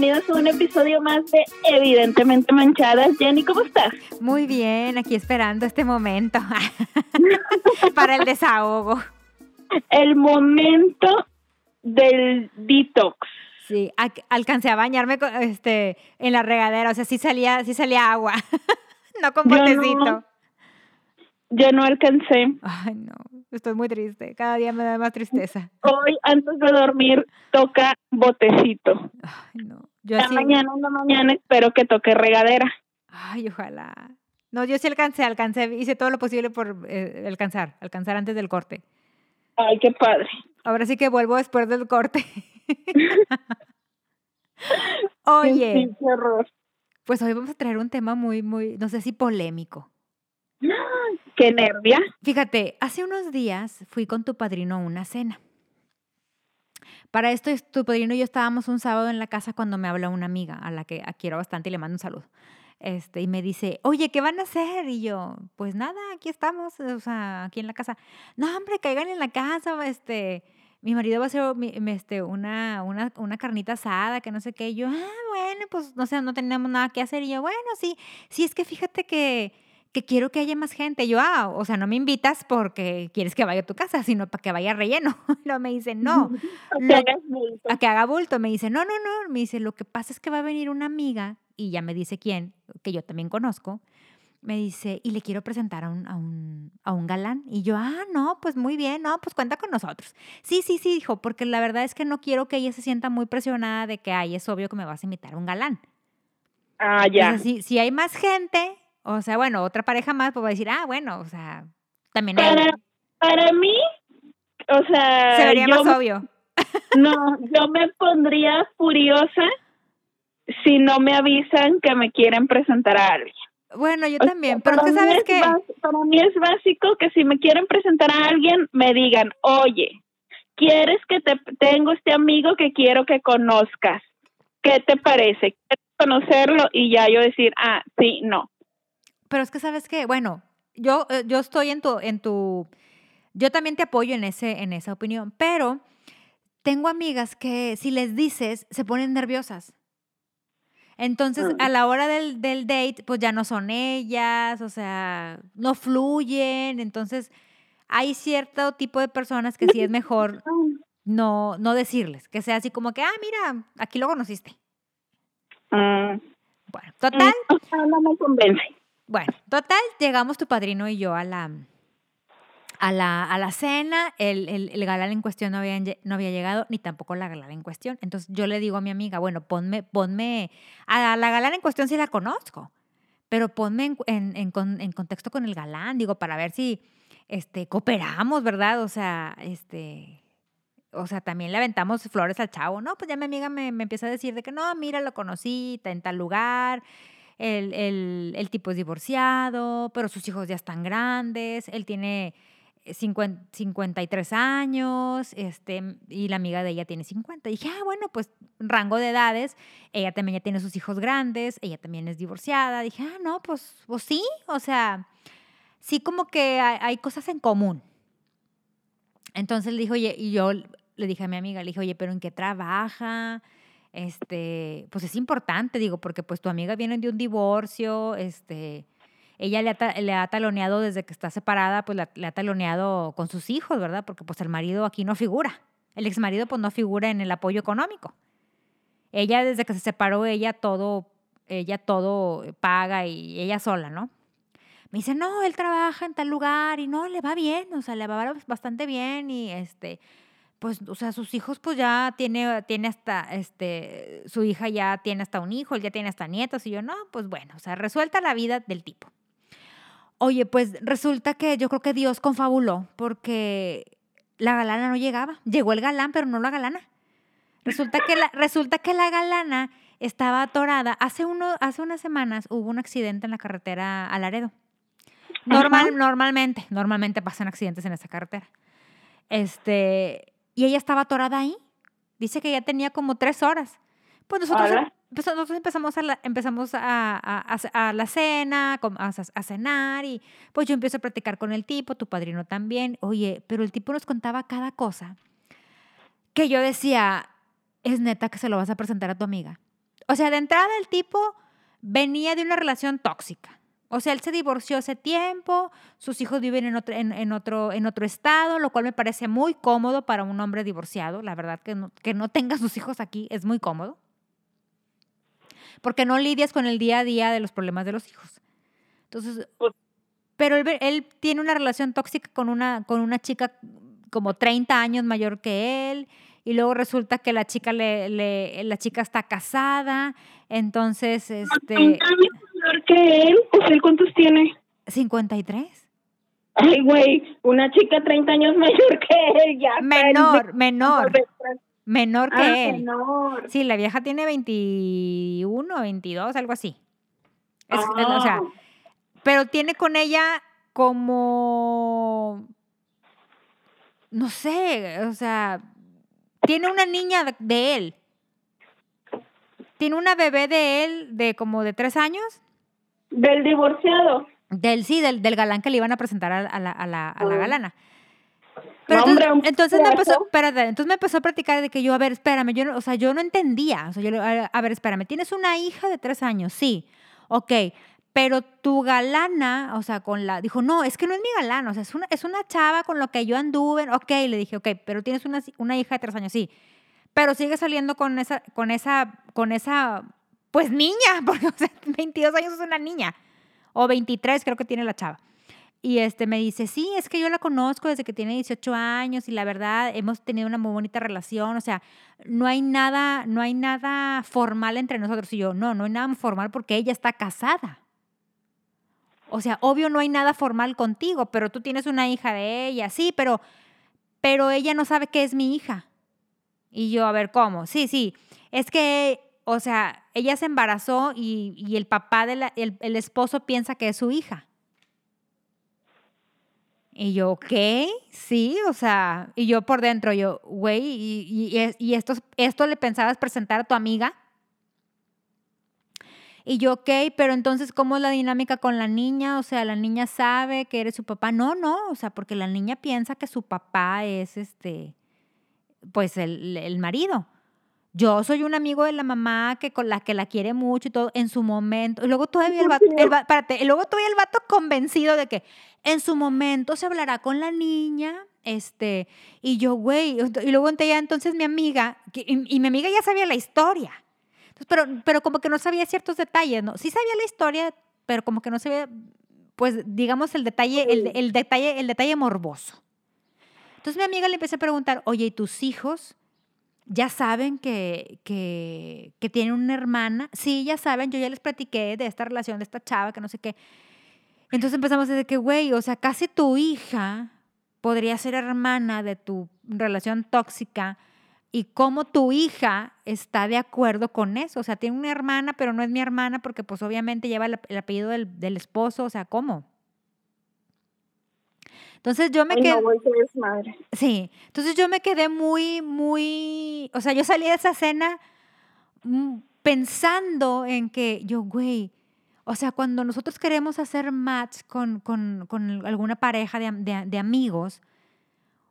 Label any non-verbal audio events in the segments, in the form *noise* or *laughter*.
bienvenidos a un episodio más de Evidentemente Manchadas. Jenny, ¿cómo estás? Muy bien, aquí esperando este momento *laughs* para el desahogo. El momento del detox. Sí, alcancé a bañarme este, en la regadera, o sea, sí salía, sí salía agua, *laughs* no con botecito. Yo no alcancé. Ay, no, estoy muy triste. Cada día me da más tristeza. Hoy, antes de dormir, toca botecito. Ay, no. Yo la mañana, en la mañana espero que toque regadera. Ay, ojalá. No, yo sí alcancé, alcancé, hice todo lo posible por eh, alcanzar, alcanzar antes del corte. Ay, qué padre. Ahora sí que vuelvo después del corte. *laughs* Oye. Sí, qué horror. Pues hoy vamos a traer un tema muy, muy, no sé si polémico. *gasps* ¡Qué nervia! Fíjate, hace unos días fui con tu padrino a una cena. Para esto, tu padrino y yo estábamos un sábado en la casa cuando me habla una amiga a la que quiero bastante y le mando un saludo. Este, y me dice, oye, ¿qué van a hacer? Y yo, pues nada, aquí estamos, o sea, aquí en la casa. No, hombre, caigan en la casa, este, mi marido va a hacer este, una, una, una carnita asada, que no sé qué. Y yo, ah, bueno, pues no sé, no tenemos nada que hacer. Y yo, bueno, sí, sí, es que fíjate que que quiero que haya más gente. Yo, ah, o sea, no me invitas porque quieres que vaya a tu casa, sino para que vaya relleno. *laughs* No me dice, no. *laughs* a que haga bulto. Me dice, no, no, no. Me dice, lo que pasa es que va a venir una amiga, y ya me dice quién, que yo también conozco. Me dice, y le quiero presentar a un, a un, a un galán. Y yo, ah, no, pues muy bien, no, pues cuenta con nosotros. Sí, sí, sí, dijo, porque la verdad es que no quiero que ella se sienta muy presionada de que, ay, es obvio que me vas a invitar a un galán. Ah, ya. si, si hay más gente, o sea, bueno, otra pareja más pues va a decir, ah, bueno, o sea, también para, Para mí, o sea... Se vería más obvio. *laughs* No, yo me pondría furiosa si no me avisan que me quieren presentar a alguien. Bueno, yo también, pero que sabes que... Para mí es básico que si me quieren presentar a alguien, me digan, oye, ¿quieres que te tengo este amigo que quiero que conozcas? ¿Qué te parece? ¿Quieres conocerlo? Y ya yo decir, ah, sí, no. Pero es que sabes que, bueno, yo, eh, yo estoy en tu, en tu, yo también te apoyo en, ese, en esa opinión, pero tengo amigas que si les dices, se ponen nerviosas. Entonces, a la hora del, del, date, pues ya no son ellas, o sea, no fluyen. Entonces, hay cierto tipo de personas que sí es mejor no, no decirles, que sea así como que, ah, mira, aquí lo conociste. Mm. Bueno, total. No me convence. Bueno, total, llegamos tu padrino y yo a la, a la, a la cena. El, el, galán en cuestión no había, no había llegado, ni tampoco la galán en cuestión. Entonces yo le digo a mi amiga, bueno, ponme, ponme, a la galán en cuestión sí la conozco, pero ponme en, en, en, contexto con el galán, digo, para ver si este, cooperamos, ¿verdad? O sea, este, o sea, también le aventamos flores al chavo, ¿no? Pues ya mi amiga me, me empieza a decir de que no, mira, lo conocí, en tal lugar, el, tipo es divorciado, pero sus hijos ya están grandes, él tiene 53 años, este, y la amiga de ella tiene 50. Y dije, ah, bueno, pues rango de edades, ella también ya tiene sus hijos grandes, ella también es divorciada. Dije, ah, no, pues, pues sí, o sea, sí como que hay, cosas en común. Entonces le dijo, oye, y yo le dije a mi amiga, le dije, oye, pero ¿en qué trabaja? Este, pues es importante, digo, porque pues tu amiga viene de un divorcio, este, ella le ha, le ha taloneado desde que está separada, pues le ha taloneado con sus hijos, ¿verdad? Porque pues el marido aquí no figura, el ex marido pues no figura en el apoyo económico. Ella desde que se separó, ella todo, ella todo paga y ella sola, ¿no? Me dice, no, él trabaja en tal lugar y no, le va bien, o sea, le va bastante bien y este, pues, o sea, sus hijos, pues ya tiene, tiene hasta, este, su hija ya tiene hasta un hijo, él ya tiene hasta nietos, y yo, no, pues bueno, o sea, resuelta la vida del tipo. Oye, pues resulta que yo creo que Dios confabuló, porque la galana no llegaba. Llegó el galán, pero no la galana. Resulta que la, resulta que la galana estaba atorada. Hace, uno, hace unas semanas hubo un accidente en la carretera a Laredo. Normal, normalmente, normalmente pasan accidentes en esa carretera. Este, y ella estaba atorada ahí. Dice que ya tenía como tres horas. Pues nosotros, pues nosotros empezamos, a la, empezamos a, a, la cena, a, cenar y pues yo empiezo a platicar con el tipo, tu padrino también. Oye, pero el tipo nos contaba cada cosa que yo decía, es neta que se lo vas a presentar a tu amiga. O sea, de entrada el tipo venía de una relación tóxica. O sea, él se divorció hace tiempo, sus hijos viven en otro, en, otro, en otro estado, lo cual me parece muy cómodo para un hombre divorciado. La verdad que no, que no tenga sus hijos aquí es muy cómodo. Porque no lidias con el día a día de los problemas de los hijos. Entonces, pues pero él, él, tiene una relación tóxica con una, con una chica como 30 años mayor que él y luego resulta que la chica le, le la chica está casada, entonces este que él, pues él cuántos tiene? 53. Ay, güey, una chica 30 años mayor que él, ya. Menor, menor. Menor que ah, él. Menor. Sí, la vieja tiene 21, 22, algo así. o sea, ah. pero tiene con ella como no sé, o sea, tiene una niña de él. Tiene una bebé de él de como de tres años. Del divorciado. Del, sí, del, del galán que le iban a presentar a, la, a la, a la ah. galana. Pero entonces, me empezó, espérate, entonces me empezó a practicar de que yo, a ver, espérame, yo, o sea, yo no entendía. O sea, yo, a ver, espérame, tienes una hija de tres años, sí, ok, pero tu galana, o sea, con la, dijo, no, es que no es mi galana, o sea, es una, es una chava con lo que yo anduve, ok, le dije, ok, pero tienes una, una hija de tres años, sí, pero sigue saliendo con esa, con esa, con esa, pues niña, *laughs* porque o sea, 22 años es una niña, o 23 creo que tiene la chava. Y este me dice, sí, es que yo la conozco desde que tiene 18 años y la verdad hemos tenido una muy bonita relación, o sea, no hay nada, no hay nada formal entre nosotros. Y yo, no, no hay nada formal porque ella está casada. O sea, obvio no hay nada formal contigo, pero tú tienes una hija de ella, sí, pero, pero ella no sabe que es mi hija. Y yo, a ver, ¿cómo? Sí, sí, es que, o sea, ella se embarazó y, el papá, del el, esposo piensa que es su hija. Y yo, ok, sí, o sea, y yo por dentro, yo, güey, y, y, y esto, esto le pensabas presentar a tu amiga. Y yo, ok, pero entonces, ¿cómo es la dinámica con la niña? O sea, la niña sabe que eres su papá. No, no, o sea, porque la niña piensa que su papá es este, pues el, el marido. Yo soy un amigo de la mamá que con la que la quiere mucho y todo en su momento. Y luego todavía el vato, el, espérate, luego todavía el vato convencido de que en su momento se hablará con la niña, este, y yo, güey, y luego entonces mi amiga, y mi amiga ya sabía la historia pero, pero como que no sabía ciertos detalles, ¿no? Sí sabía la historia, pero como que no sabía, pues, digamos, el detalle, el, el detalle, el detalle morboso. Entonces mi amiga le empecé a preguntar, oye, ¿y tus hijos ya saben que, que, que una hermana? Sí, ya saben, yo ya les platiqué de esta relación, de esta chava, que no sé qué. Entonces empezamos decir que, güey, o sea, casi tu hija podría ser hermana de tu relación tóxica y cómo tu hija está de acuerdo con eso. O sea, tiene una hermana, pero no es mi hermana porque pues obviamente lleva el, apellido del, del, esposo. O sea, ¿cómo? Entonces yo me quedé... Sí, entonces yo me quedé muy, muy... O sea, yo salí de esa cena mm, pensando en que yo, güey, o sea, cuando nosotros queremos hacer match con, con, con alguna pareja de, de, de amigos,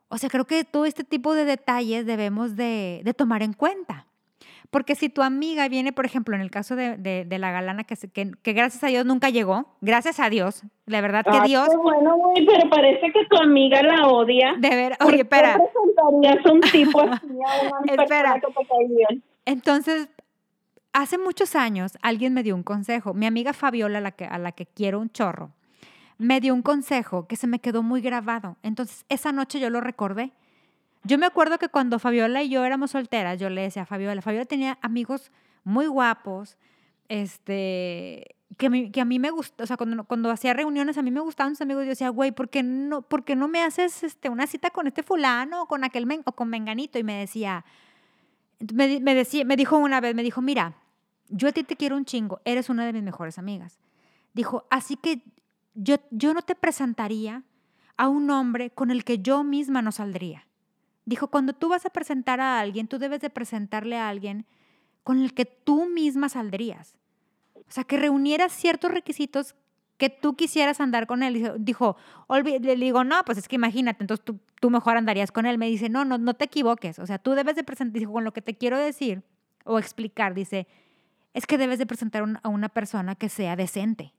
o sea, creo que todo este tipo de detalles debemos de, de tomar en cuenta. Porque si tu amiga viene, por ejemplo, en el caso de, de, la galana, que, que, que, gracias a Dios nunca llegó, gracias a Dios, la verdad que Dios... bueno, güey, pero parece que tu amiga la odia. De ver, oye, espera. un tipo *laughs* así a una espera. Entonces, hace muchos años alguien me dio un consejo. Mi amiga Fabiola, la que, a la que quiero un chorro, me dio un consejo que se me quedó muy grabado. Entonces, esa noche yo lo recordé. Yo me acuerdo que cuando Fabiola y yo éramos solteras, yo le decía a Fabiola, Fabiola tenía amigos muy guapos, este, que, a mí me gustó, o sea, cuando, cuando hacía reuniones a mí me gustaban sus amigos, yo decía, güey, ¿por qué no, por qué no me haces este, una cita con este fulano o con aquel o con menganito? Y me decía, me, me, decía, me dijo una vez, me dijo, mira, yo a ti te quiero un chingo, eres una de mis mejores amigas. Dijo, así que yo, yo no te presentaría a un hombre con el que yo misma no saldría. Dijo, cuando tú vas a presentar a alguien, tú debes de presentarle a alguien con el que tú misma saldrías. O sea, que reunieras ciertos requisitos que tú quisieras andar con él. Dijo, le digo, no, pues es que imagínate, entonces tú, tú, mejor andarías con él. Me dice, no, no, no te equivoques. O sea, tú debes de presentar, dijo, con lo que te quiero decir o explicar, dice, es que debes de presentar a una persona que sea decente.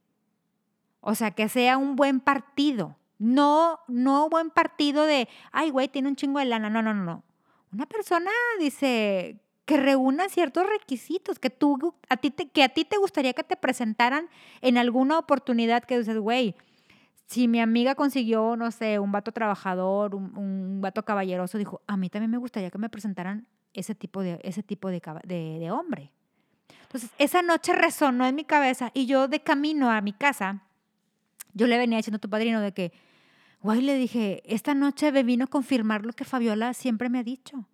O sea, que sea un buen partido. No, no buen partido de, ay, güey, tiene un chingo de lana. No, no, no, no. Una persona, dice, que reúna ciertos requisitos, que tú, a ti te, que a ti te gustaría que te presentaran en alguna oportunidad que dices, güey, si mi amiga consiguió, no sé, un vato trabajador, un, un, vato caballeroso, dijo, a mí también me gustaría que me presentaran ese tipo de, ese tipo de, de, de hombre. Entonces, esa noche resonó en mi cabeza y yo de camino a mi casa, yo le venía diciendo a tu padrino de que, güey, le dije, esta noche me vino a confirmar lo que Fabiola siempre me ha dicho,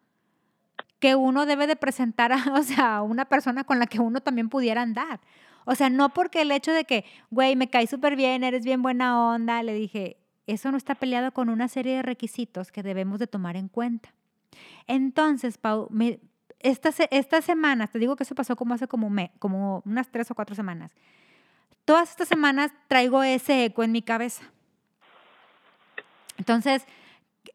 que uno debe de presentar a, *laughs* o sea, una persona con la que uno también pudiera andar. O sea, no porque el hecho de que, güey, me caí súper bien, eres bien buena onda, le dije, eso no está peleado con una serie de requisitos que debemos de tomar en cuenta. Entonces, Pau, me, estas, estas semanas, te digo que eso pasó como hace como, me, como unas tres o cuatro semanas, todas estas semanas traigo ese eco en mi cabeza. Entonces,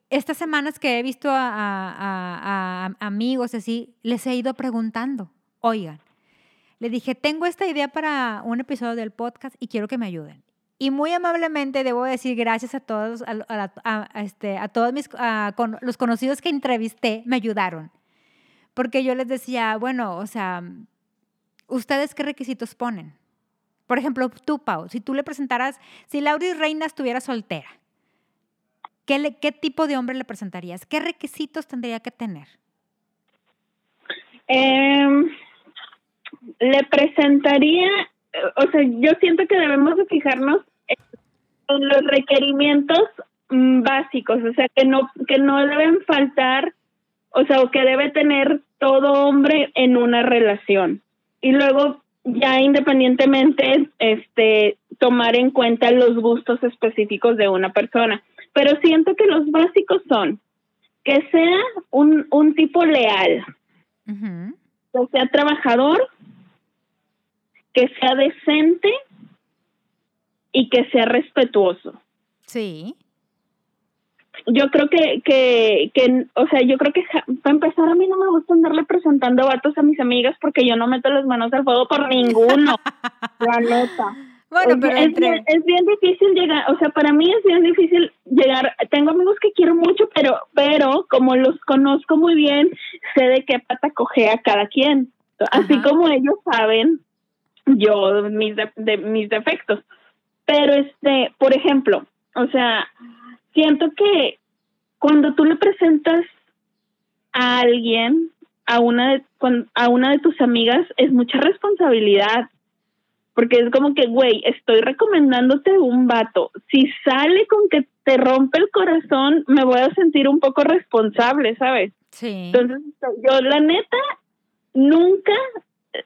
estas semanas que he visto a, amigos así, les he ido preguntando, oigan, le dije, tengo esta idea para un episodio del podcast y quiero que me ayuden. Y muy amablemente debo decir gracias a todos, a, este, todos mis, los conocidos que entrevisté, me ayudaron. Porque yo les decía, bueno, o sea, ¿ustedes qué requisitos ponen? Por ejemplo, tú, Pau, si tú le presentaras, si Lauris Reina estuviera soltera, ¿qué, ¿qué tipo de hombre le presentarías? ¿Qué requisitos tendría que tener? Eh le presentaría, o sea, yo siento que debemos de fijarnos en los requerimientos mm, básicos, o sea, que no que no deben faltar, o sea, o que debe tener todo hombre en una relación. Y luego ya independientemente este tomar en cuenta los gustos específicos de una persona. Pero siento que los básicos son que sea un, un tipo leal, que sea trabajador, que sea decente y que sea respetuoso. Sí. Yo creo que, que, que, o sea, yo creo que para empezar a mí no me gusta andarle presentando vatos a mis amigas porque yo no meto las manos al fuego por ninguno. *laughs* la nota. Bueno, pero es, bien, es bien difícil llegar, o sea, para mí es bien difícil llegar. Tengo amigos que quiero mucho, pero, pero como los conozco muy bien, sé de qué pata a cada quien. Así como ellos saben yo mis de, mis defectos. Pero este, por ejemplo, o sea, siento que cuando tú le presentas a alguien, a una de, a una de tus amigas, es mucha responsabilidad. Porque es como que, güey, estoy recomendándote un vato. Si sale con que te rompe el corazón, me voy a sentir un poco responsable, ¿sabes? Sí. Entonces, yo la neta, nunca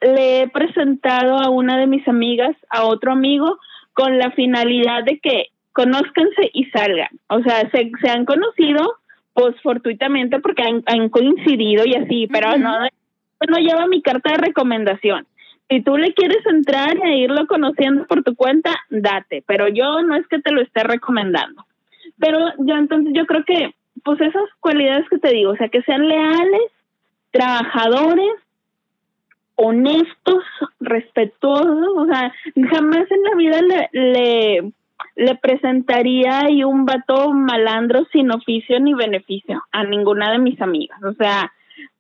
le he presentado a una de mis amigas a otro amigo con la finalidad de que conózcanse y salgan. O sea, se, se han conocido pues fortuitamente porque han, coincidido y así, pero no, no lleva mi carta de recomendación. Si tú le quieres entrar e irlo conociendo por tu cuenta, date, pero yo no es que te lo esté recomendando. Pero yo entonces yo creo que pues esas cualidades que te digo, o sea, que sean leales, trabajadores, honestos, respetuosos, o sea, jamás en la vida le, le, le presentaría ahí un vato malandro sin oficio ni beneficio a ninguna de mis amigas, o sea,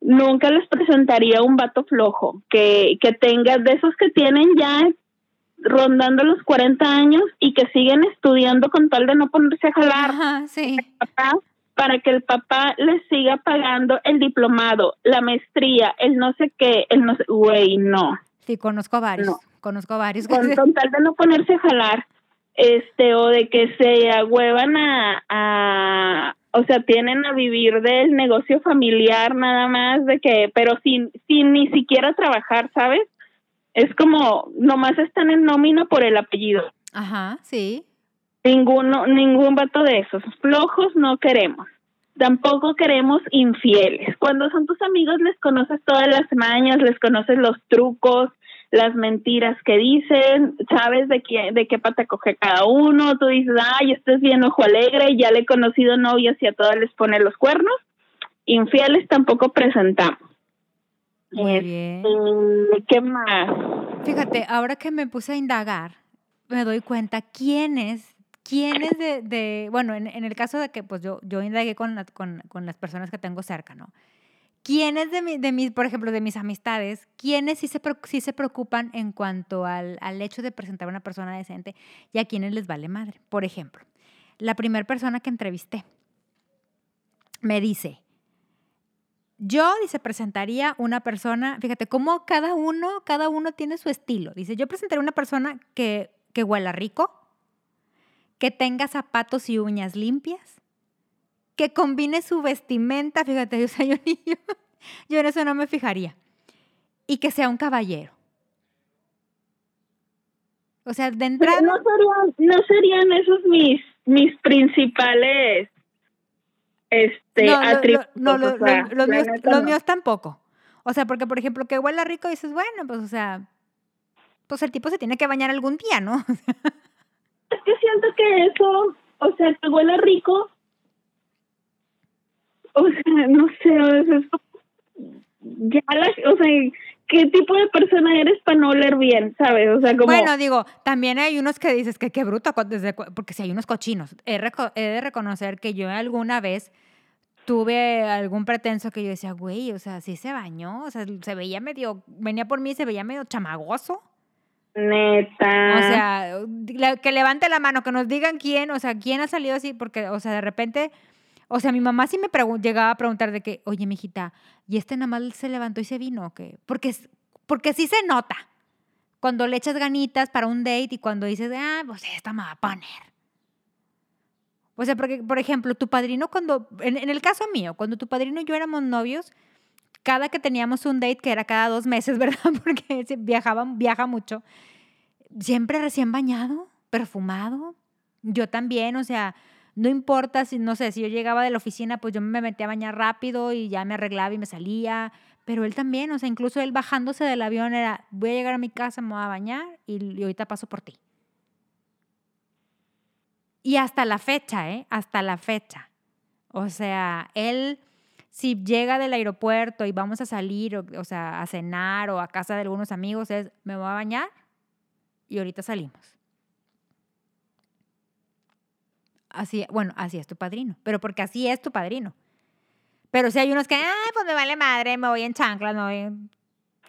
nunca les presentaría un vato flojo, que, que tenga de esos que tienen ya rondando los 40 años y que siguen estudiando con tal de no ponerse a jalar. Ajá, sí para que el papá le siga pagando el diplomado, la maestría, el no sé qué, el no sé, güey, no. Sí, conozco varios, conozco varios. Con, tal de no ponerse a jalar, este, o de que se agüevan a, a, o sea, tienen a vivir del negocio familiar nada más, de que, pero sin, sin ni siquiera trabajar, ¿sabes? Es como, nomás están en nómina por el apellido. Ajá, sí. Ninguno, ningún vato de esos. Flojos no queremos. Tampoco queremos infieles. Cuando son tus amigos les conoces todas las mañas, les conoces los trucos, las mentiras que dicen, sabes de qué, de qué pata coge cada uno, tú dices, ay, este es bien ojo alegre, ya le he conocido novias y a todas les pone los cuernos. Infieles tampoco presentamos. Muy bien. Este, ¿Qué más? Fíjate, ahora que me puse a indagar, me doy cuenta quiénes, quiénes de, de bueno, en, en el caso de que pues yo, yo indagué con, con, con las personas que tengo cerca, ¿no? ¿Quiénes de, mi, de mis, por ejemplo, de mis amistades, quiénes sí se, sí se preocupan en cuanto al, al hecho de presentar a una persona decente y a quienes les vale madre? Por ejemplo, la primera persona que entrevisté me dice, yo, dice, presentaría una persona, fíjate, cómo cada uno, cada uno tiene su estilo. Dice, yo presentaría una persona que, que huela rico, que tenga zapatos y uñas limpias, que combine su vestimenta, fíjate, *laughs* o sea, yo, yo, yo en eso no me fijaría, y que sea un caballero. O sea, de Pero entrada... no serían, no serían esos mis, mis principales este, No, atributos. no, lo- o sea, lo- los, la míos, los no. míos tampoco. O sea, porque, por ejemplo, que huela rico, dices, bueno, pues, o sea, pues el tipo se tiene que bañar algún día, ¿no? *laughs* Es que siento que eso, o sea, que huele rico, o sea, no sé, o sea, ya la, o sea, ¿qué tipo de persona eres para no oler bien, sabes? O sea, como, Bueno, digo, también hay unos que dices que qué bruto, desde porque si hay unos cochinos. He, he de reconocer que yo alguna vez tuve algún pretenso que yo decía, güey, o sea, sí se bañó, o sea, se veía medio, venía por mí y se veía medio chamagoso. neta. O sea, que levante la mano, que nos digan quién, o sea, quién ha salido así, porque, o sea, de repente, o sea, mi mamá sí me llegaba a preguntar de que, oye, mijita, ¿y este nada más se levantó y se vino o qué? Porque, porque sí se nota cuando le echas ganitas para un date y cuando dices, ah, pues esta me va a poner. O sea, porque, por ejemplo, tu padrino cuando, en, en el caso mío, cuando tu padrino y yo éramos novios, cada que teníamos un date, que era cada dos meses, *laughs* ¿verdad? Porque viajaban, viaja mucho, siempre recién bañado, perfumado. Yo también, o sea, no importa si, no sé, si yo llegaba de la oficina, pues yo me metía a bañar rápido y ya me arreglaba y me salía. Pero él también, o sea, incluso él bajándose del avión era, voy a llegar a mi casa, me voy a bañar y, y ahorita paso por ti. Y hasta la fecha, ¿eh? Hasta la fecha. O sea, él, si llega del aeropuerto y vamos a salir, o, o sea, a cenar o a casa de algunos amigos, es, me voy a bañar y ahorita salimos. Así, bueno, así es tu padrino, pero porque así es tu padrino. Pero si hay unos que, ay, pues me vale madre, me voy en chanclas, me voy en...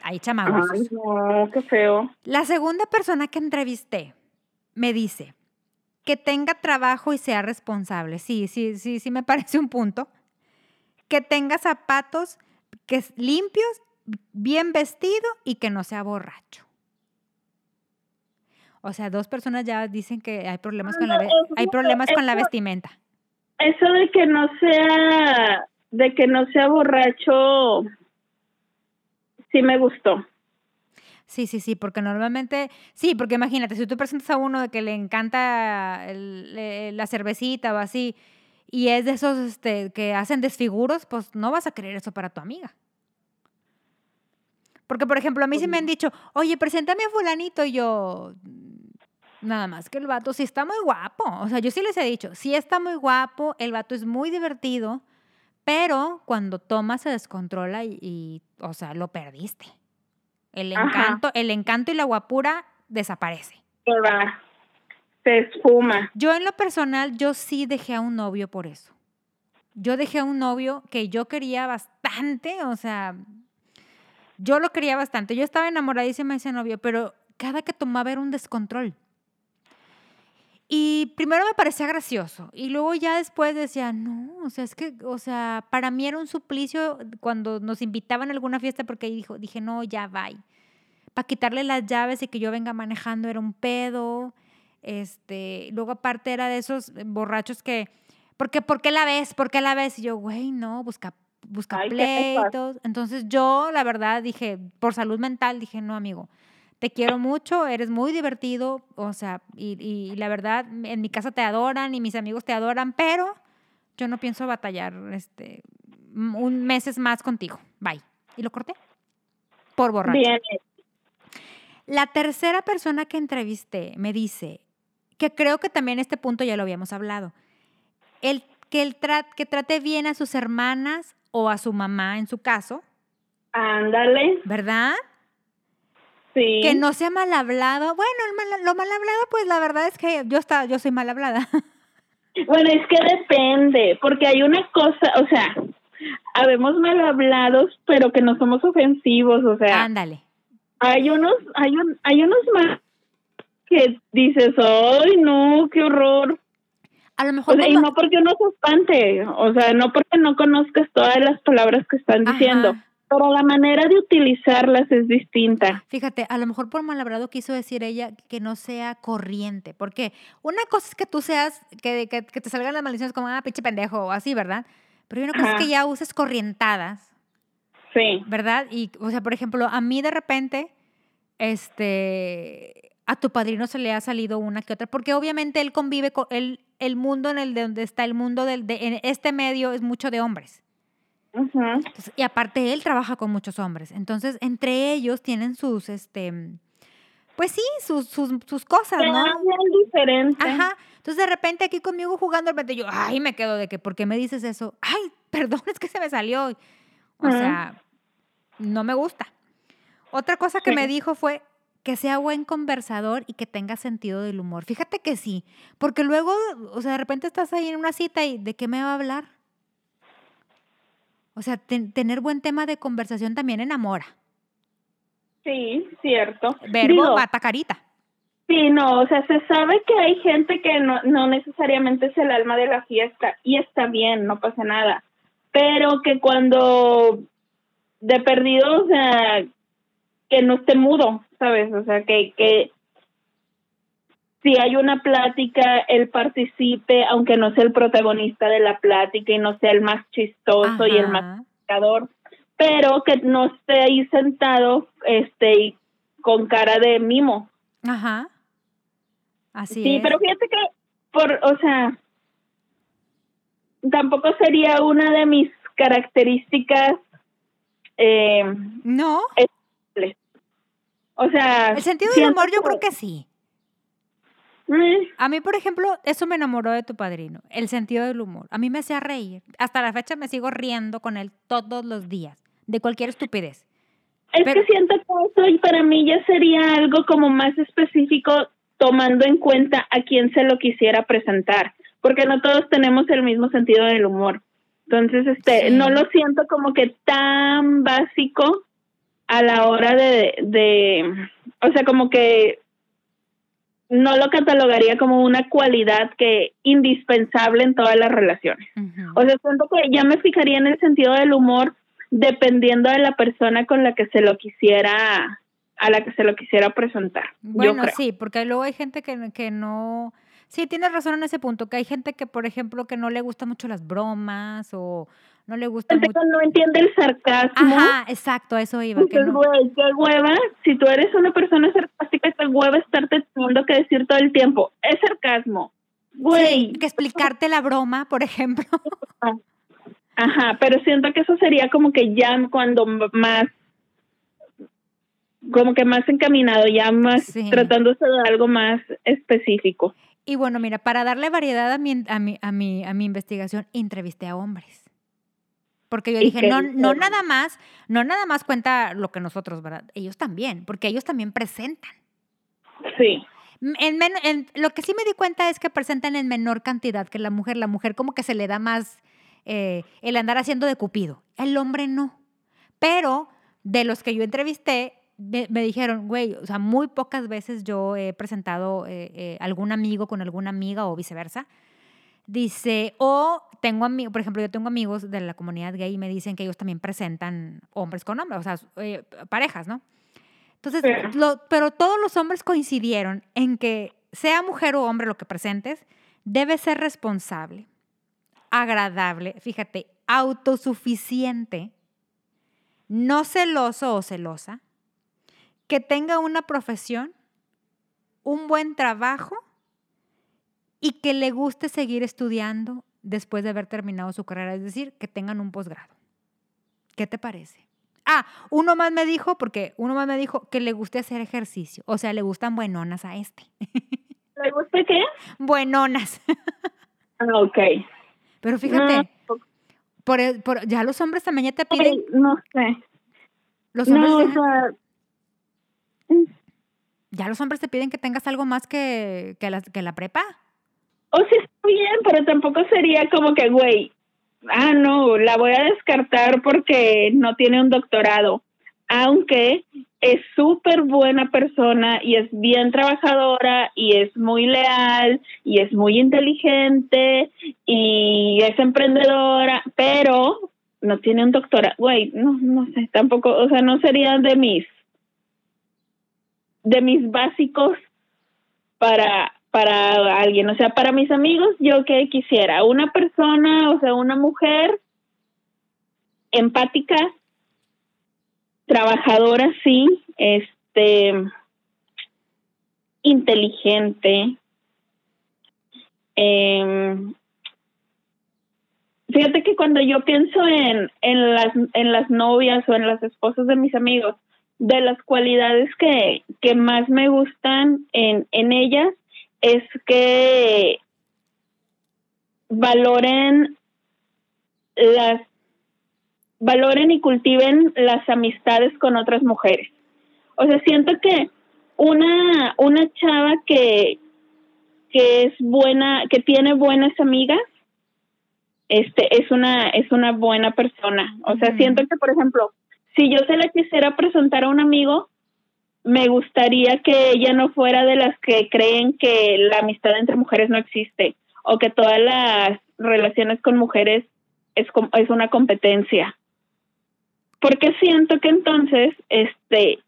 Ahí chamagosos. Ay, no, qué feo. La segunda persona que entrevisté me dice que tenga trabajo y sea responsable. Sí, sí, sí, sí me *laughs* parece un punto. Que tenga zapatos que limpios, bien vestido y que no sea borracho. O sea, dos personas ya dicen que hay problemas con la, No, hay eso- problemas con la vestimenta. Eso de que no sea, de que no sea borracho, sí me gustó. Sí, sí, sí, porque normalmente, sí, porque imagínate, si tú presentas a uno de que le encanta el- la cervecita o así, y es de esos este, que hacen desfiguros, pues no vas a querer eso para tu amiga. Porque, por ejemplo, a mí sí me han dicho, oye, preséntame a fulanito, y yo, "Mm, nada más que el vato sí está muy guapo. O sea, yo sí les he dicho, sí está muy guapo, el vato es muy divertido, pero cuando toma se descontrola y, y, o sea, lo perdiste. El Ajá. encanto, el encanto y la guapura desaparece. Se va, se esfuma. Yo en lo personal, yo sí dejé a un novio por eso. Yo dejé a un novio que yo quería bastante, o sea, yo lo quería bastante. Yo estaba enamoradísima de ese novio, pero cada que tomaba era un descontrol. Y primero me parecía gracioso y luego ya después decía, no, o sea, es que, o sea, para mí era un suplicio cuando nos invitaban a alguna fiesta porque dijo, dije, no, ya va. Para quitarle las llaves y que yo venga manejando era un pedo. Este, luego aparte era de esos borrachos que, porque, ¿por qué la ves? ¿Por qué la ves? Y yo, güey, no, busca, busca pleitos. Entonces yo, la verdad, dije, por salud mental, dije, no, amigo, te quiero mucho, eres muy divertido, o sea, y, y la verdad, en mi casa te adoran y mis amigos te adoran, pero yo no pienso batallar este, un meses más contigo. Bye. Y lo corté. Por borracho. Bien, La tercera persona que entrevisté me dice, que creo que también este punto ya lo habíamos hablado, el, que, el tra- que trate bien a sus hermanas o a su mamá en su caso, Ándale, ¿verdad? Sí. Que no sea mal hablado. Bueno, el mal- lo mal hablado, pues la verdad es que yo, está, yo soy mal hablada. *laughs* Bueno, es que depende, porque hay una cosa, o sea, habemos mal hablados, pero que no somos ofensivos, o sea, Ándale. hay unos, hay un, hay unos más que dices, ay, no, qué horror. A lo O mejor sea, y no porque uno se espante, o sea, no porque no conozcas todas las palabras que están diciendo. Pero la manera de utilizarlas es distinta. Fíjate, a lo mejor por mal hablado quiso decir ella que no sea corriente, porque una cosa es que tú seas, que, que, que te salgan las maldiciones como, ah, pinche pendejo, o así, ¿verdad? Pero una cosa es Ajá. que ya uses corrientadas, Sí, ¿verdad? Y, o sea, por ejemplo, a mí de repente, este, a tu padrino se le ha salido una que otra, porque obviamente él convive con, el, el mundo en el de donde está el mundo del, de, en este medio es mucho de hombres. Entonces, y aparte él trabaja con muchos hombres. Entonces, entre ellos tienen sus, este, pues sí, sus, sus, sus cosas, ¿no? hablan diferente. Ajá. Entonces, de repente aquí conmigo jugando, de repente yo, ay, me quedo de que, ¿por qué me dices eso? Ay, *laughs* perdón, es que se me salió. O sea, no me gusta. Otra cosa que Sí. me dijo fue que sea buen conversador y que tenga sentido del humor. Fíjate que sí, porque luego, o sea, de repente estás ahí en una cita y ¿de qué me va a hablar? O sea, ten- tener buen tema de conversación también enamora. Sí, cierto. Verbo mata carita. Sí, no, o sea, se sabe que hay gente que no, no necesariamente es el alma de la fiesta y está bien, no pasa nada, pero que cuando de perdido, o sea, que no esté mudo, ¿sabes? O sea, que, que si hay una plática, él participe, aunque no sea el protagonista de la plática y no sea el más chistoso y el más comunicador, pero que no esté ahí sentado este y con cara de mimo. Ajá. Así Sí, es. pero fíjate que, por, o sea, tampoco sería una de mis características. Eh, No, o sea, el sentido del humor yo creo que sí. Mm, A mí, por ejemplo, eso me enamoró de tu padrino, el sentido del humor. A mí me hacía reír. Hasta la fecha me sigo riendo con él todos los días, de cualquier estupidez. es Pero- que siento que eso y para mí ya sería algo como más específico tomando en cuenta a quién se lo quisiera presentar, porque no todos tenemos el mismo sentido del humor. Entonces, este, Sí. no lo siento como que tan básico a la hora de, de, o sea, como que no lo catalogaría como una cualidad que indispensable en todas las relaciones. O sea, siento que ya me fijaría en el sentido del humor dependiendo de la persona con la que se lo quisiera, a la que se lo quisiera presentar. Bueno, sí, porque luego hay gente que, que no... Sí, tienes razón en ese punto, que hay gente que, por ejemplo, que no le gustan mucho las bromas o no le gusta Gente mucho... no entiende el sarcasmo. Ajá, exacto, eso iba. Que no... güey, qué hueva. Si tú eres una persona sarcástica, qué hueva estarte teniendo que decir todo el tiempo. Es sarcasmo. Güey. Sí, que explicarte la broma, por ejemplo. Ajá, pero siento que eso sería como que ya cuando más, como que más encaminado, ya más Sí. tratándose de algo más específico. Y bueno, mira, para darle variedad a mi, a mi, a mi, a mi investigación, entrevisté a hombres. Porque yo ¿Y dije, no, no nada más, no nada más cuenta lo que nosotros, ¿verdad? Ellos también, porque ellos también presentan. Sí, M- En men- en- lo que sí me di cuenta es que presentan en menor cantidad que la mujer. La mujer como que se le da más eh, el andar haciendo de cupido. El hombre no. Pero de los que yo entrevisté, me, me dijeron, güey, o sea, muy pocas veces yo he presentado eh, eh, algún amigo con alguna amiga o viceversa. Dice, o tengo amigos, por ejemplo, yo tengo amigos de la comunidad gay y me dicen que ellos también presentan hombres con hombres, o sea, eh, parejas, ¿no? Entonces, lo- pero todos los hombres coincidieron en que sea mujer o hombre lo que presentes, debe ser responsable, agradable, fíjate, autosuficiente, no celoso o celosa, que tenga una profesión, un buen trabajo y que le guste seguir estudiando después de haber terminado su carrera, es decir, que tengan un posgrado. ¿Qué te parece? Ah, uno más me dijo, porque uno más me dijo que le guste hacer ejercicio, o sea, le gustan buenonas a este. *laughs* ¿le gusta qué? buenonas. *laughs* Ah, ok. Pero fíjate, No, por, ya los hombres también ya te piden no sé. Los hombres no, o sea, ya los hombres te piden que tengas algo más que, que, la, que la prepa. o sí está bien, pero tampoco sería como que, güey, ah, no, la voy a descartar porque no tiene un doctorado, aunque es súper buena persona y es bien trabajadora y es muy leal y es muy inteligente y es emprendedora, pero no tiene un doctorado, güey, no, no sé, tampoco, o sea, no sería de mis, de mis básicos para para alguien, o sea, para mis amigos yo que quisiera una persona, o sea, una mujer empática, trabajadora, sí, este inteligente. em, fíjate que cuando yo pienso en, en las en las novias o en las esposas de mis amigos, de las cualidades que, que más me gustan en, en ellas es que valoren las valoren y cultiven las amistades con otras mujeres. O sea, siento que una una chava que que es buena, que tiene buenas amigas, este es una es una buena persona. O sea, siento que por ejemplo, si yo se la quisiera presentar a un amigo, me gustaría que ella no fuera de las que creen que la amistad entre mujeres no existe o que todas las relaciones con mujeres es, es una competencia. Porque siento que entonces, este,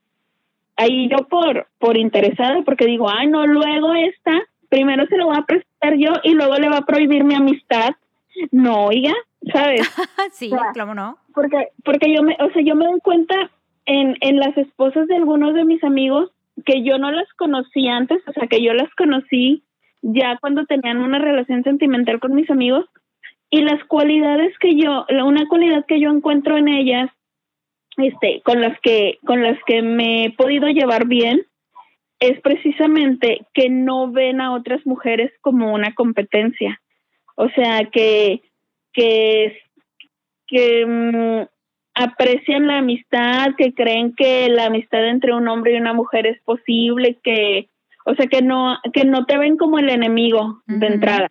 ahí yo por, por interesada, porque digo, ay, no, luego esta, primero se lo voy a presentar yo y luego le va a prohibir mi amistad. No, oiga, ¿sabes? *laughs* sí, Ya. claro, no. porque porque yo me o sea yo me doy cuenta en en las esposas de algunos de mis amigos que yo no las conocí antes o sea que yo las conocí ya cuando tenían una relación sentimental con mis amigos y las cualidades que yo la- una cualidad que yo encuentro en ellas este con las que con las que me he podido llevar bien es precisamente que no ven a otras mujeres como una competencia o sea que que que mm, aprecian la amistad, que creen que la amistad entre un hombre y una mujer es posible, que, o sea, que no, que no te ven como el enemigo de entrada.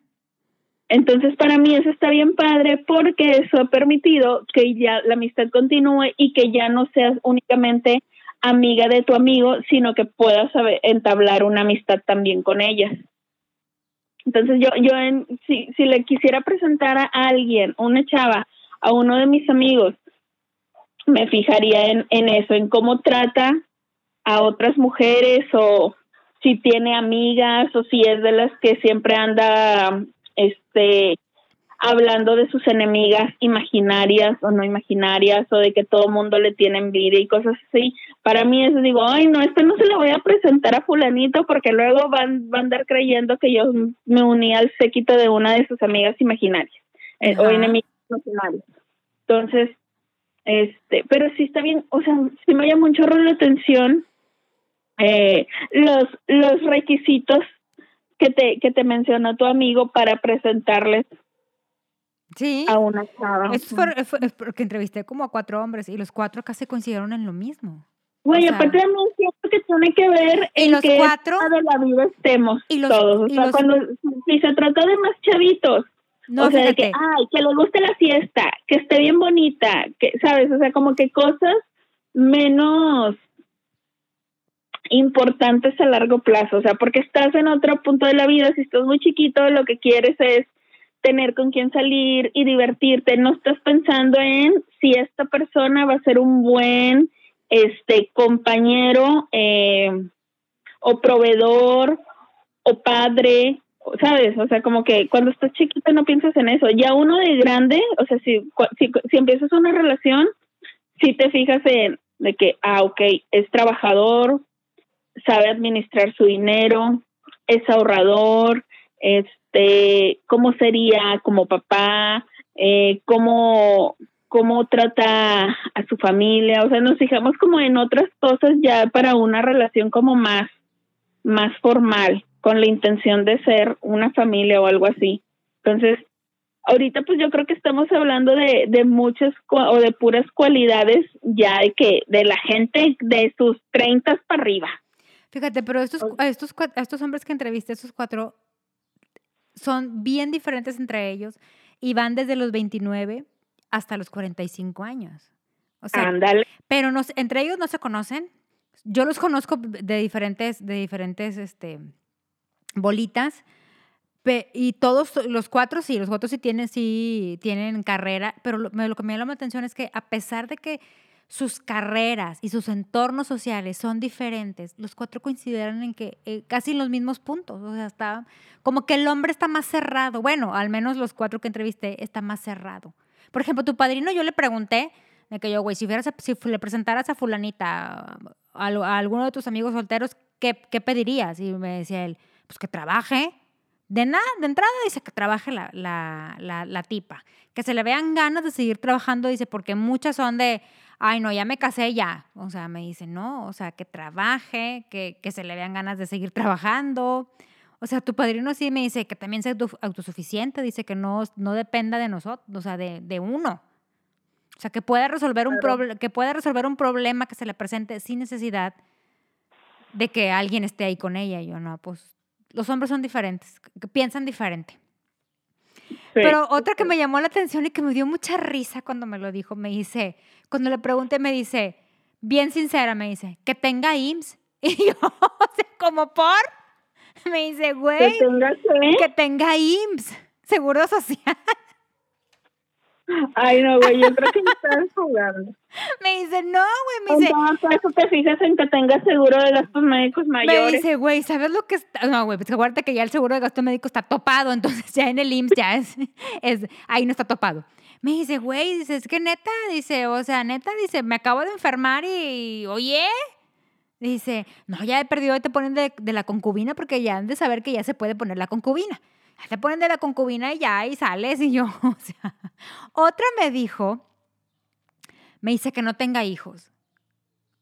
Entonces, para mí eso está bien padre porque eso ha permitido que ya la amistad continúe y que ya no seas únicamente amiga de tu amigo, sino que puedas saber, entablar una amistad también con ellas. Entonces yo, yo en, si, si le quisiera presentar a alguien, una chava, a uno de mis amigos, me fijaría en, en eso, en cómo trata a otras mujeres o si tiene amigas o si es de las que siempre anda este hablando de sus enemigas imaginarias o no imaginarias o de que todo mundo le tiene envidia y cosas así. Para mí eso digo, ay no, esto no se lo voy a presentar a fulanito porque luego van, van a andar creyendo que yo me uní al séquito de una de sus amigas imaginarias eh, o enemigas imaginarias. Entonces, este, pero sí está bien, o sea, sí me llama un chorro la atención eh, los, los requisitos que te, que te mencionó tu amigo para presentarles Sí. a una chava. Fue, fue- es porque entrevisté como a cuatro hombres y los cuatro casi coincidieron en lo mismo. Güey, o sea- aparte también siento que tiene que ver en los qué cuatro- de la vida estemos y los- todos. O y sea, los- cuando si se trata de más chavitos, No, o sea, de que, ay, que le guste la fiesta, que esté bien bonita, que, ¿sabes? O sea, como que cosas menos importantes a largo plazo, o sea, porque estás en otro punto de la vida, si estás muy chiquito, lo que quieres es tener con quién salir y divertirte, no estás pensando en si esta persona va a ser un buen este compañero eh, o proveedor o padre, ¿sabes? O sea, como que cuando estás chiquito no piensas en eso. Ya uno de grande, o sea, si, si, si empiezas una relación, si te fijas en de que, ah, ok, es trabajador, sabe administrar su dinero, es ahorrador, este, cómo sería como papá, eh, cómo, cómo trata a su familia, o sea, nos fijamos como en otras cosas ya para una relación como más, más formal, con la intención de ser una familia o algo así. Entonces, ahorita pues yo creo que estamos hablando de, de muchas o de puras cualidades ya de que de la gente de sus 30 para arriba. Fíjate, pero estos, estos, estos hombres que entrevisté, esos cuatro, son bien diferentes entre ellos y van desde los 29 hasta los 45 años. O sea, pero nos, entre ellos no se conocen. Yo los conozco de diferentes, de diferentes este, bolitas. Y todos, los cuatro sí, los cuatro sí tienen, sí tienen carrera, pero lo, lo que me llama la atención es que a pesar de que sus carreras y sus entornos sociales son diferentes, los cuatro coincidieron en que eh, casi en los mismos puntos, o sea, está como que el hombre está más cerrado, bueno, al menos los cuatro que entrevisté está más cerrado. Por ejemplo, tu padrino, yo le pregunté, de que yo, güey, si, si le presentaras a fulanita, a, a, alguno de tus amigos solteros, ¿qué, ¿qué pedirías? Y me decía él, pues que trabaje, de nada, de entrada dice que trabaje la, la, la, la, tipa, que se le vean ganas de seguir trabajando, dice, porque muchas son de, ay, no, ya me casé ya. O sea, me dice, no, o sea, que trabaje, que, que se le vean ganas de seguir trabajando. O sea, tu padrino sí me dice que también sea autosuficiente, dice que no, no dependa de nosotros, o sea, de, de uno. O sea, que pueda, resolver un que pueda resolver un problema que se le presente sin necesidad de que alguien esté ahí con ella. Y yo, no, pues los hombres son diferentes, piensan diferente. Pero otra que me llamó la atención y que me dio mucha risa cuando me lo dijo, me dice, cuando le pregunté, me dice, bien sincera, me dice, que tenga IMSS. *laughs* Y yo, o sea, como por, *laughs* me dice, güey, que tenga, que tenga IMSS, seguro social. Ay, no, güey, yo creo que me estás *laughs* jugando. Me dice, no, güey, me dice. No, por eso te fijas en que tengas seguro de gastos médicos mayores. Me dice, güey, ¿sabes lo que está? No, güey, pues acuérdate que ya el seguro de gasto médico está topado, entonces ya en el IMSS ya es, *laughs* es ahí no está topado. Me dice, güey, dice, es que neta, dice, o sea, neta, dice, me acabo de enfermar y, oye, dice, no, ya he perdido, te ponen de, de la concubina porque ya han de saber que ya se puede poner la concubina te ponen de la concubina y ya, y sales. Y yo, *laughs* o sea, otra me dijo, me dice que no tenga hijos.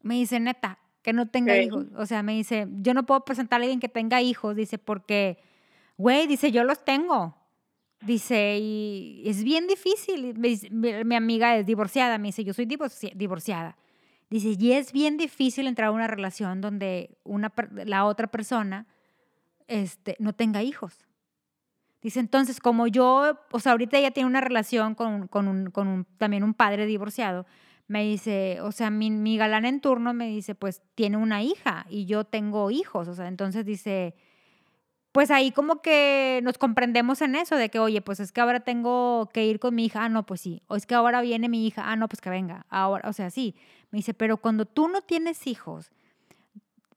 Me dice, neta, que no tenga hijos. O sea, me dice, yo no puedo presentar a alguien que tenga hijos, dice, porque, güey, dice, yo los tengo. Dice, y es bien difícil. Mi, amiga es divorciada, me dice, yo soy divorciada. Dice, y es bien difícil entrar a una relación donde una, la otra persona este, no tenga hijos. Dice, entonces, como yo, o sea, ahorita ella tiene una relación con, con, un, también un padre divorciado, me dice, o sea, mi, mi, galán en turno me dice, pues tiene una hija y yo tengo hijos, o sea, entonces dice, pues ahí como que nos comprendemos en eso, de que, oye, pues es que ahora tengo que ir con mi hija, ah, no, pues sí, o es que ahora viene mi hija, ah, no, pues que venga, ahora, o sea, sí, me dice, pero cuando tú no tienes hijos,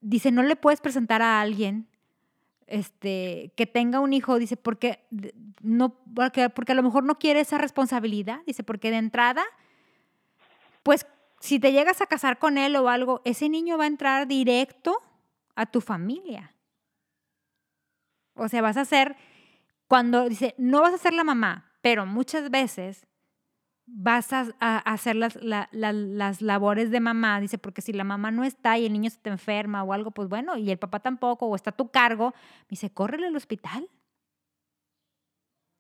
dice, no le puedes presentar a alguien este, que tenga un hijo, dice, porque, no, porque, porque a lo mejor no quiere esa responsabilidad, dice, porque de entrada, pues si te llegas a casar con él o algo, ese niño va a entrar directo a tu familia. O sea, vas a ser, cuando dice, no vas a ser la mamá, pero muchas veces vas a, hacer las, las, labores de mamá, dice, porque si la mamá no está y el niño se te enferma o algo, pues bueno, y el papá tampoco, o está a tu cargo, dice, córrele al hospital.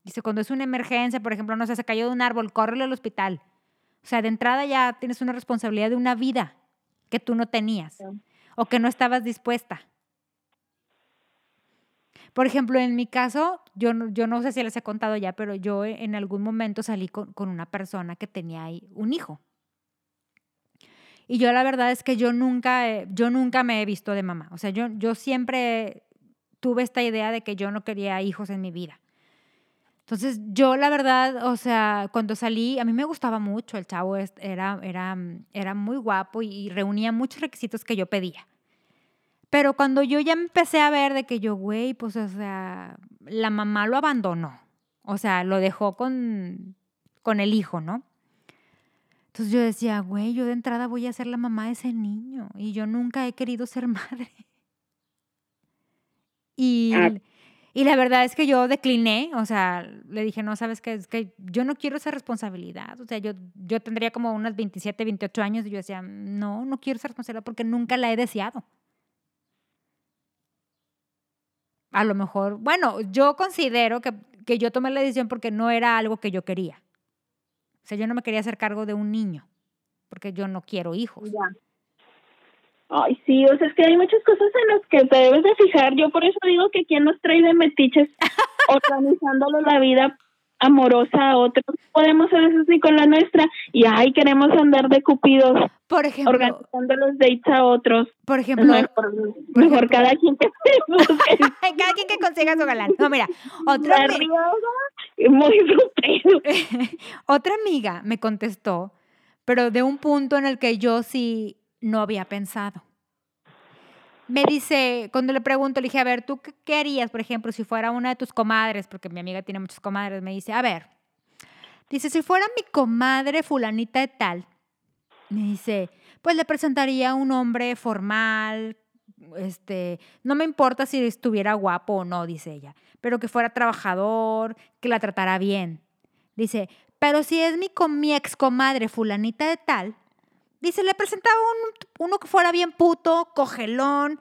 Dice, cuando es una emergencia, por ejemplo, no sé, se cayó de un árbol, córrele al hospital. O sea, de entrada ya tienes una responsabilidad de una vida que tú no tenías o que no estabas dispuesta. Por ejemplo, en mi caso, yo, yo no sé si les he contado ya, pero yo en algún momento salí con, una persona que tenía ahí un hijo. Y yo la verdad es que yo nunca, yo nunca me he visto de mamá. O sea, yo, yo siempre tuve esta idea de que yo no quería hijos en mi vida. Entonces, yo la verdad, o sea, cuando salí, a mí me gustaba mucho, el chavo era, era, era muy guapo y reunía muchos requisitos que yo pedía. Pero cuando yo ya empecé a ver de que yo, güey, pues, o sea, la mamá lo abandonó. O sea, lo dejó con, con el hijo, ¿no? Entonces yo decía, güey, yo de entrada voy a ser la mamá de ese niño y yo nunca he querido ser *laughs* madre. Y, ah. y la verdad es que yo decliné, o sea, le dije, no, sabes qué, es que yo no quiero esa responsabilidad. O sea, yo, yo tendría como unas 27, 28 años y yo decía, no, no quiero esa responsabilidad porque nunca la he deseado. A lo mejor, bueno, yo considero que, que yo tomé la decisión porque no era algo que yo quería. O sea, yo no me quería hacer cargo de un niño, porque yo no quiero hijos. Ya. Ay, sí, o sea, es que hay muchas cosas en las que te debes de fijar. Yo por eso digo que quien nos trae de metiches *laughs* organizándolo la vida amorosa a otros, podemos eso así con la nuestra y ay, queremos andar de cupidos Por ejemplo, organizando los dates a otros. por ejemplo, Mejor, mejor cada quien que *laughs* cada quien que consiga su galán. No, mira, otra, la ami- riega muy frustrado. *laughs* otra amiga me contestó, pero de un punto en el que yo sí no había pensado. Me dice, cuando le pregunto, le dije, a ver, ¿tú qué, harías, por ejemplo, si fuera una de tus comadres? Porque mi amiga tiene muchas comadres. Me dice, a ver, dice, si fuera mi comadre fulanita de tal, me dice, pues le presentaría un hombre formal, este, no me importa si estuviera guapo o no, dice ella, pero que fuera trabajador, que la tratara bien. Dice, pero si es mi, mi ex comadre fulanita de tal, dice, le presentaba un, uno que fuera bien puto, cogelón,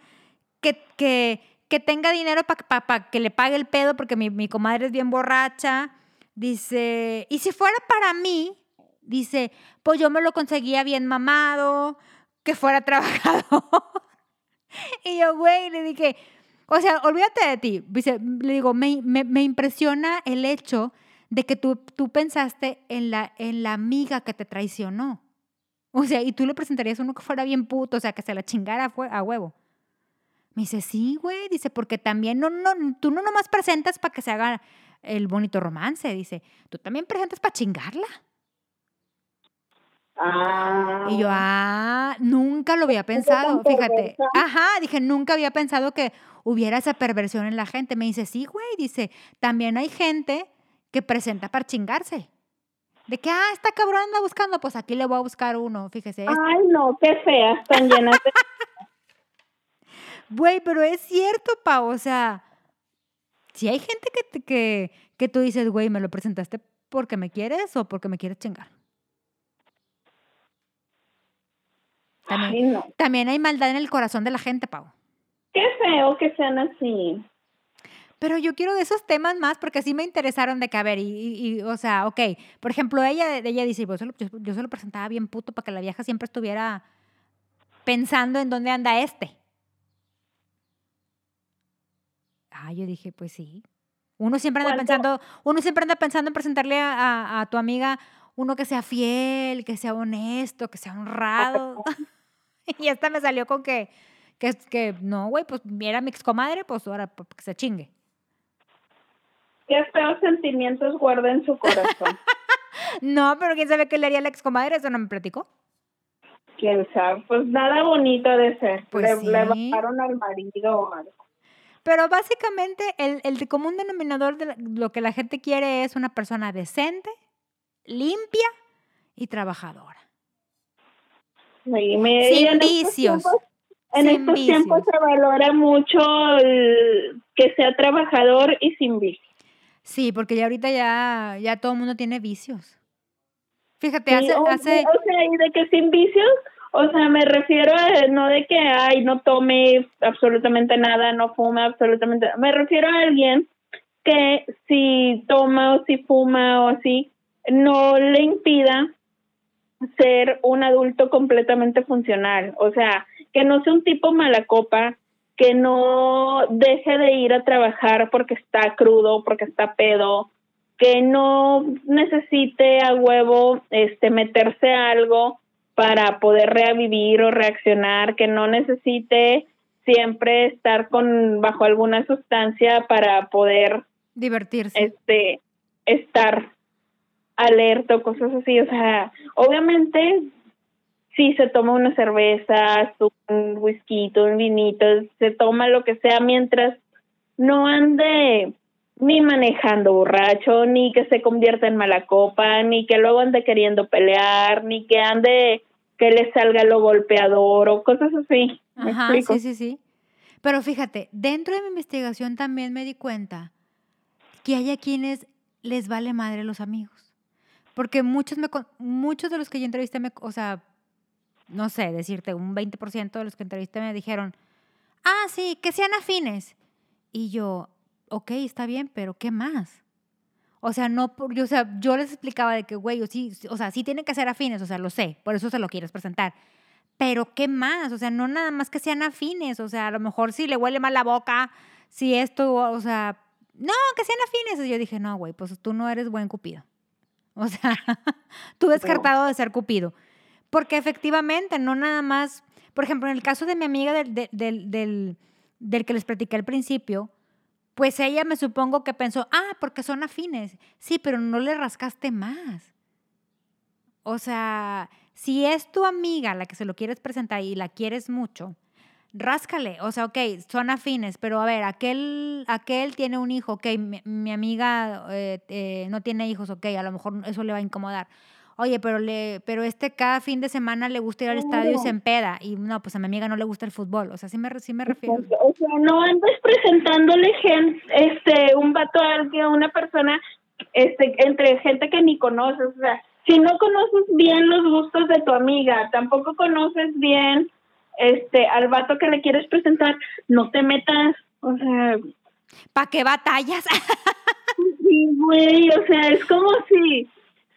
que, que, que tenga dinero para que le pague el pedo porque mi, mi comadre es bien borracha. Dice, y si fuera para mí, dice, pues yo me lo conseguía bien mamado, que fuera *laughs* trabajador. y yo, güey, le dije, o sea, olvídate de ti. Dice, le digo, me, me, me impresiona el hecho de que tú, tú pensaste en la, en la amiga que te traicionó. O sea, y tú le presentarías a uno que fuera bien puto, o sea, que se la chingara a huevo. Me dice, sí, güey, dice, porque también no, no, tú no nomás presentas para que se haga el bonito romance, dice, tú también presentas para chingarla. Ah, Y yo, ah, nunca lo había pensado, fíjate. Ajá, dije, nunca había pensado que hubiera esa perversión en la gente. Me dice, sí, güey, dice, también hay gente que presenta para chingarse. De que, ah, esta cabrón anda buscando, pues aquí le voy a buscar uno, fíjese. este. Ay, no, qué feas, tan llenas de... Güey, pero es cierto, Pau, o sea, si hay gente que, que, que tú dices, güey, me lo presentaste porque me quieres o porque me quieres chingar. También, Ay, no. también hay maldad en el corazón de la gente, Pau. Qué feo que sean así. Pero yo quiero de esos temas más porque sí me interesaron de que, a ver, y, y- y, o sea, ok, por ejemplo, ella, ella dice, pues, yo, se lo- yo- yo se lo presentaba bien puto para que la vieja siempre estuviera pensando en dónde anda este. Ah, yo dije, pues sí. Uno siempre anda ¿Cuánto? pensando, uno siempre anda pensando en presentarle a, a- a tu amiga uno que sea fiel, que sea honesto, que sea honrado. *laughs* y esta me salió con que, que, que no, güey, pues era mi excomadre, pues ahora pues, que se chingue. Qué feos sentimientos guarda en su corazón. *laughs* No, pero quién sabe qué le haría la excomadre, eso no me platicó. Quién sabe, pues nada bonito de ser. Pues le, le bajaron al marido o algo. Pero básicamente el, el común denominador de lo que la gente quiere es una persona decente, limpia y trabajadora. Sí, me- Sin vicios, En sin estos tiempos se valora mucho el que sea trabajador y sin vicios. Sí, porque ya ahorita ya, ya todo el mundo tiene vicios. Fíjate, Sí, hace, o, hace, o sea, y de que sin vicios, o sea, me refiero a no de que, ay, no tome absolutamente nada, no fume absolutamente nada. Me refiero a alguien que si toma o si fuma o así, no le impida ser un adulto completamente funcional. O sea, que no sea un tipo mala copa, que no deje de ir a trabajar porque está crudo, porque está pedo, que no necesite a huevo este meterse a algo para poder revivir o reaccionar, que no necesite siempre estar con bajo alguna sustancia para poder divertirse. este estar alerta o cosas así, o sea, obviamente si se toma una cerveza, un whisky, un vinito, se toma lo que sea mientras no ande ni manejando borracho, ni que se convierta en mala copa, ni que luego ande queriendo pelear, ni que ande que le salga lo golpeador o cosas así. ¿Me Ajá, sí, sí, sí. Pero fíjate, dentro de mi investigación también me di cuenta que hay a quienes les vale madre los amigos. Porque muchos, me, muchos de los que yo entrevisté, me, o sea, no sé, decirte, un 20% de los que entrevisté me dijeron, ah, sí, que sean afines. Y yo, ok, está bien, pero ¿qué más? O sea, no, por, yo, o sea, yo les explicaba de que, güey, o, sí, o sea, sí tienen que ser afines, o sea, lo sé, por eso se lo quieres presentar. Pero ¿qué más? O sea, no nada más que sean afines, o sea, a lo mejor si le huele mal la boca, si esto, o sea, no, que sean afines. Y yo dije, no, güey, pues tú no eres buen cupido. O sea, *laughs* tú descartado de ser cupido. Porque efectivamente, no nada más, por ejemplo, en el caso de mi amiga del, del, del, del que les platiqué al principio, pues ella me supongo que pensó, ah, porque son afines. Sí, pero no le rascaste más. O sea, si es tu amiga la que se lo quieres presentar y la quieres mucho, ráscale. O sea, ok, son afines, pero a ver, aquel, aquel tiene un hijo, ok, mi, amiga eh, eh, no tiene hijos, ok, a lo mejor eso le va a incomodar oye, pero, le, pero este cada fin de semana le gusta ir al estadio y se empeda. Y no, pues a mi amiga no le gusta el fútbol. O sea, sí me, sí me refiero. O sea, no andes presentándole gente, este, un vato a alguien, una persona, este, entre gente que ni conoces. O sea, si no conoces bien los gustos de tu amiga, tampoco conoces bien este al vato que le quieres presentar, no te metas. O sea. ¿Para qué batallas? *laughs* sí, güey, o sea, es como si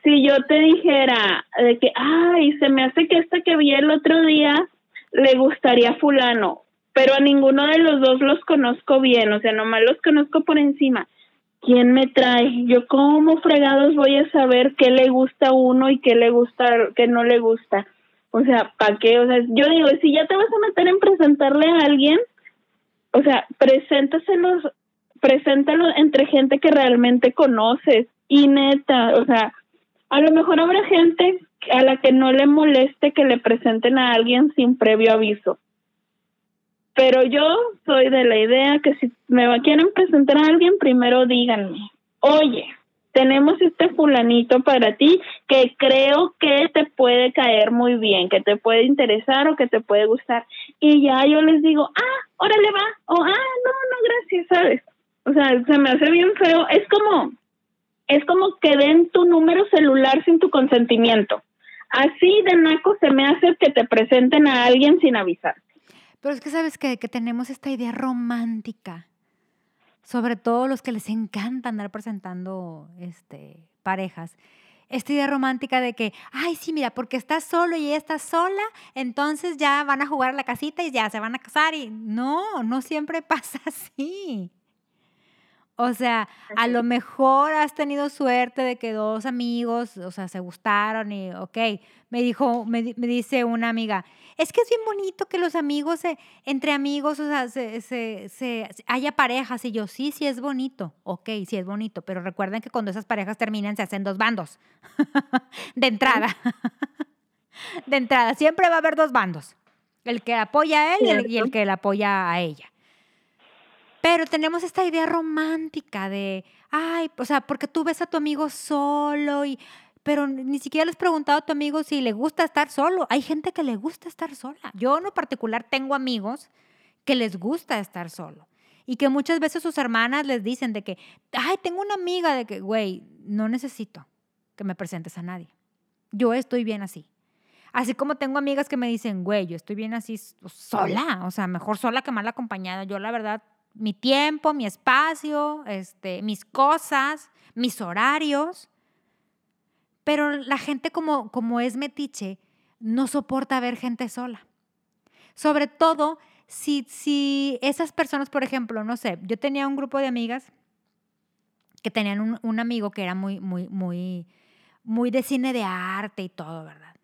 si yo te dijera de que, ay, se me hace que esta que vi el otro día le gustaría fulano, pero a ninguno de los dos los conozco bien, o sea, nomás los conozco por encima. ¿Quién me trae? Yo cómo fregados voy a saber qué le gusta a uno y qué le gusta, qué no le gusta. O sea, ¿para qué? O sea, yo digo, si ya te vas a meter en presentarle a alguien, o sea, preséntaselos, preséntalo entre gente que realmente conoces. Y neta, o sea, a lo mejor habrá gente a la que no le moleste que le presenten a alguien sin previo aviso. Pero yo soy de la idea que si me quieren presentar a alguien, primero díganme, oye, tenemos este fulanito para ti que creo que te puede caer muy bien, que te puede interesar o que te puede gustar. Y ya yo les digo, ah, órale va, o ah, no, no, gracias, ¿sabes? O sea, se me hace bien feo. Es como, es como que den tu número celular sin tu consentimiento. Así de naco se me hace que te presenten a alguien sin avisar. Pero es que sabes que, que tenemos esta idea romántica, sobre todo los que les encanta andar presentando este, parejas. Esta idea romántica de que, ay, sí, mira, porque estás solo y ella está sola, entonces ya van a jugar a la casita y ya se van a casar. Y no, no siempre *laughs* pasa así. O sea, a lo mejor has tenido suerte de que dos amigos, o sea, se gustaron y, ok, me dijo, me, dice una amiga, es que es bien bonito que los amigos, entre amigos, o sea, se, se, haya parejas. Y yo, sí, sí es bonito, ok, sí es bonito, pero recuerden que cuando esas parejas terminan se hacen dos bandos, *laughs* de entrada. *laughs* de entrada, siempre va a haber dos bandos, el que apoya a él y el que le apoya a ella. Pero tenemos esta idea romántica de, ay, o sea, porque tú ves a tu amigo solo y, pero ni siquiera le has preguntado a tu amigo si le gusta estar solo. Hay gente que le gusta estar sola. Yo en particular tengo amigos que les gusta estar solo y que muchas veces sus hermanas les dicen de que, ay, tengo una amiga de que, güey, no necesito que me presentes a nadie. Yo estoy bien así. Así como tengo amigas que me dicen, güey, yo estoy bien así sola, o sea, mejor sola que mal acompañada. Yo la verdad mi tiempo, mi espacio, este, mis cosas, mis horarios. Pero la gente como, como es metiche, no soporta ver gente sola. Sobre todo si, si esas personas, por ejemplo, no sé, yo tenía un grupo de amigas que tenían un, un amigo que era muy, muy, muy, muy de cine de arte y todo, ¿verdad?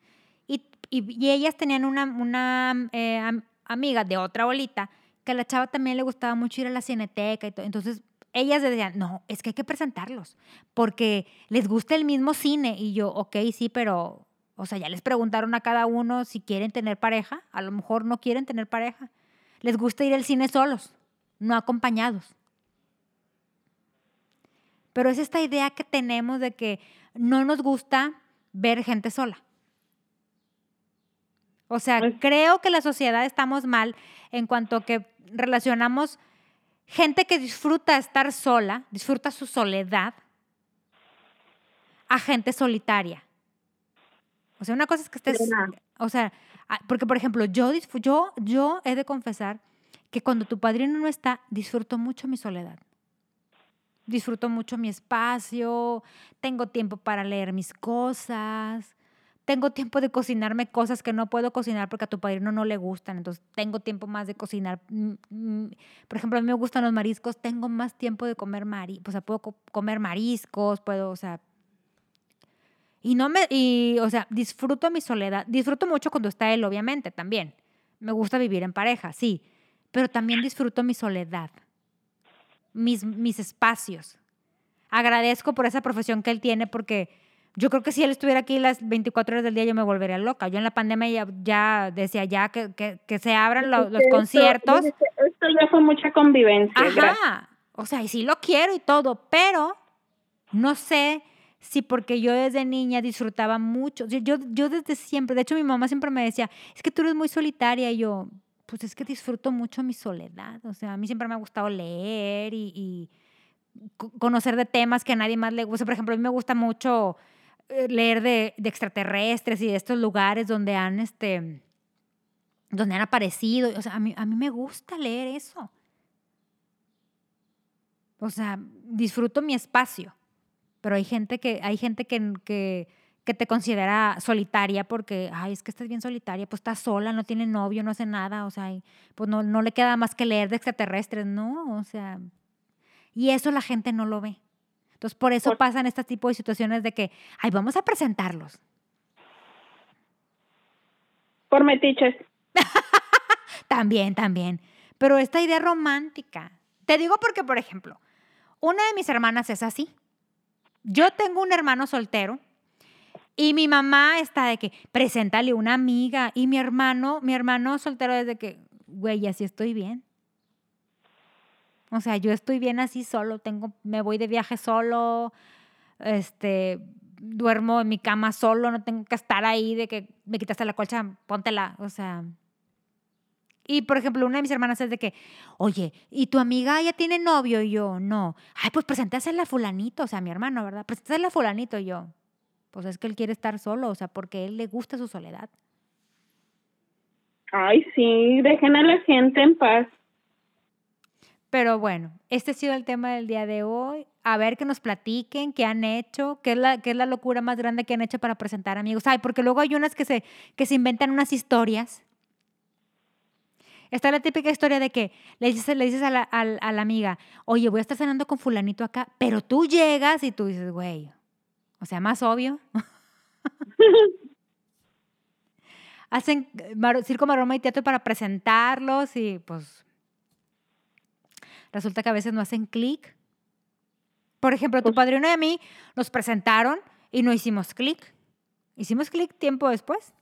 Y, y, ellas tenían una, una eh, amiga de otra bolita que a la chava también le gustaba mucho ir a la cineteca y todo. Entonces, ellas decían, no, es que hay que presentarlos, porque les gusta el mismo cine. Y yo, ok, sí, pero, o sea, ya les preguntaron a cada uno si quieren tener pareja. A lo mejor no quieren tener pareja. Les gusta ir al cine solos, no acompañados. Pero es esta idea que tenemos de que no nos gusta ver gente sola. O sea, pues creo que la sociedad estamos mal en cuanto que relacionamos gente que disfruta estar sola, disfruta su soledad, a gente solitaria. O sea, una cosa es que estés, o sea, porque por ejemplo, yo, yo, yo he de confesar que cuando tu padrino no está, disfruto mucho mi soledad. Disfruto mucho mi espacio, tengo tiempo para leer mis cosas, tengo tiempo de cocinarme cosas que no puedo cocinar porque a tu padrino no le gustan, entonces tengo tiempo más de cocinar. Mm, mm, por ejemplo, a mí me gustan los mariscos, tengo más tiempo de comer mariscos, o sea, puedo comer mariscos, puedo, o sea, y no me, y, o sea, disfruto mi soledad, disfruto mucho cuando está él, obviamente, también. Me gusta vivir en pareja, sí, pero también disfruto mi soledad mis, mis espacios. Agradezco por esa profesión que él tiene porque yo creo que si él estuviera aquí las 24 horas del día yo me volvería loca. Yo en la pandemia ya, decía ya que, que, se abran los, conciertos. Esto ya fue mucha convivencia. Ajá. O sea, y sí lo quiero y todo, pero no sé si porque yo desde niña disfrutaba mucho. Yo, yo, yo desde siempre, de hecho mi mamá siempre me decía, es que tú eres muy solitaria y yo, pues es que disfruto mucho mi soledad. O sea, a mí siempre me ha gustado leer y, conocer de temas que a nadie más le gusta. Por ejemplo, a mí me gusta mucho leer de, extraterrestres y de estos lugares donde han, este, donde han aparecido. O sea, a mí, a mí me gusta leer eso. O sea, disfruto mi espacio. Pero hay gente que, hay gente que, que que te considera solitaria porque, ay, es que estás bien solitaria, pues está sola, no tiene novio, no hace nada, o sea, pues no, no le queda más que leer de extraterrestres, ¿no? O sea, y eso la gente no lo ve. Entonces, por eso pasan este tipo de situaciones de que, ay, vamos a presentarlos. Por metiches. *laughs* también, también. Pero esta idea romántica. Te digo porque, por ejemplo, una de mis hermanas es así. Yo tengo un hermano soltero y mi mamá está de que, preséntale una amiga. Y mi hermano, mi hermano soltero desde que, güey, así estoy bien. O sea, yo estoy bien así solo, tengo, me voy de viaje solo, este, duermo en mi cama solo, no tengo que estar ahí de que me quitaste la colcha, póntela, o sea. Y por ejemplo, una de mis hermanas es de que, oye, ¿y tu amiga ya tiene novio? Y yo, no. Ay, pues preséntasela a fulanito, o sea, mi hermano, ¿verdad? Preséntasela a fulanito. Y yo, pues es que él quiere estar solo, o sea, porque a él le gusta su soledad. Ay, sí, dejen a la gente en paz. Pero bueno, este ha sido el tema del día de hoy. A ver que nos platiquen qué han hecho, qué es la, qué es la locura más grande que han hecho para presentar amigos. Ay, porque luego hay unas que se, que se inventan unas historias. Está la típica historia de que le dices, le dices a, la, a la amiga, oye, voy a estar cenando con fulanito acá, pero tú llegas y tú dices, güey, o sea, más obvio. *laughs* Hacen circo, maroma y teatro para presentarlos y pues resulta que a veces no hacen clic. Por ejemplo, tu pues padrino y a mí nos presentaron y no hicimos clic. ¿Hicimos clic tiempo después?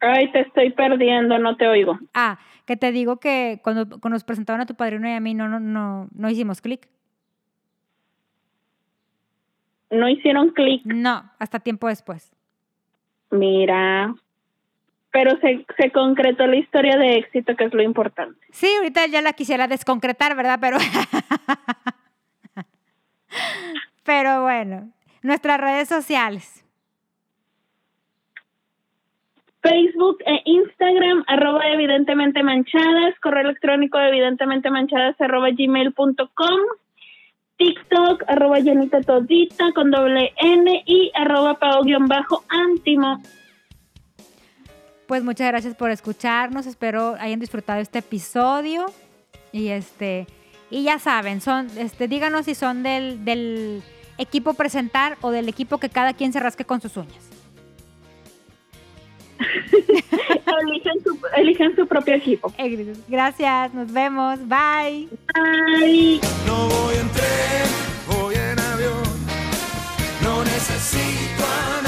Ay, te estoy perdiendo, no te oigo. Ah, que te digo que cuando, cuando nos presentaron a tu padrino y a mí no, no, no, no hicimos clic no hicieron clic. No, hasta tiempo después. Mira, pero se, se, concretó la historia de éxito, que es lo importante. Sí, ahorita ya la quisiera desconcretar, ¿verdad? Pero, *laughs* pero bueno, nuestras redes sociales. Facebook e Instagram, arroba evidentemente manchadas, correo electrónico evidentemente manchadas, arroba gmail.com. TikTok, arroba llenita todita con doble N y arroba bajo antimo pues muchas gracias por escucharnos. Espero hayan disfrutado este episodio. Y este. Y ya saben, son, este, díganos si son del, del equipo presentar o del equipo que cada quien se rasque con sus uñas. *laughs* eligen, su, eligen, su, propio equipo. Gracias, nos vemos. Bye. Bye. No voy en tren, voy en avión. No necesito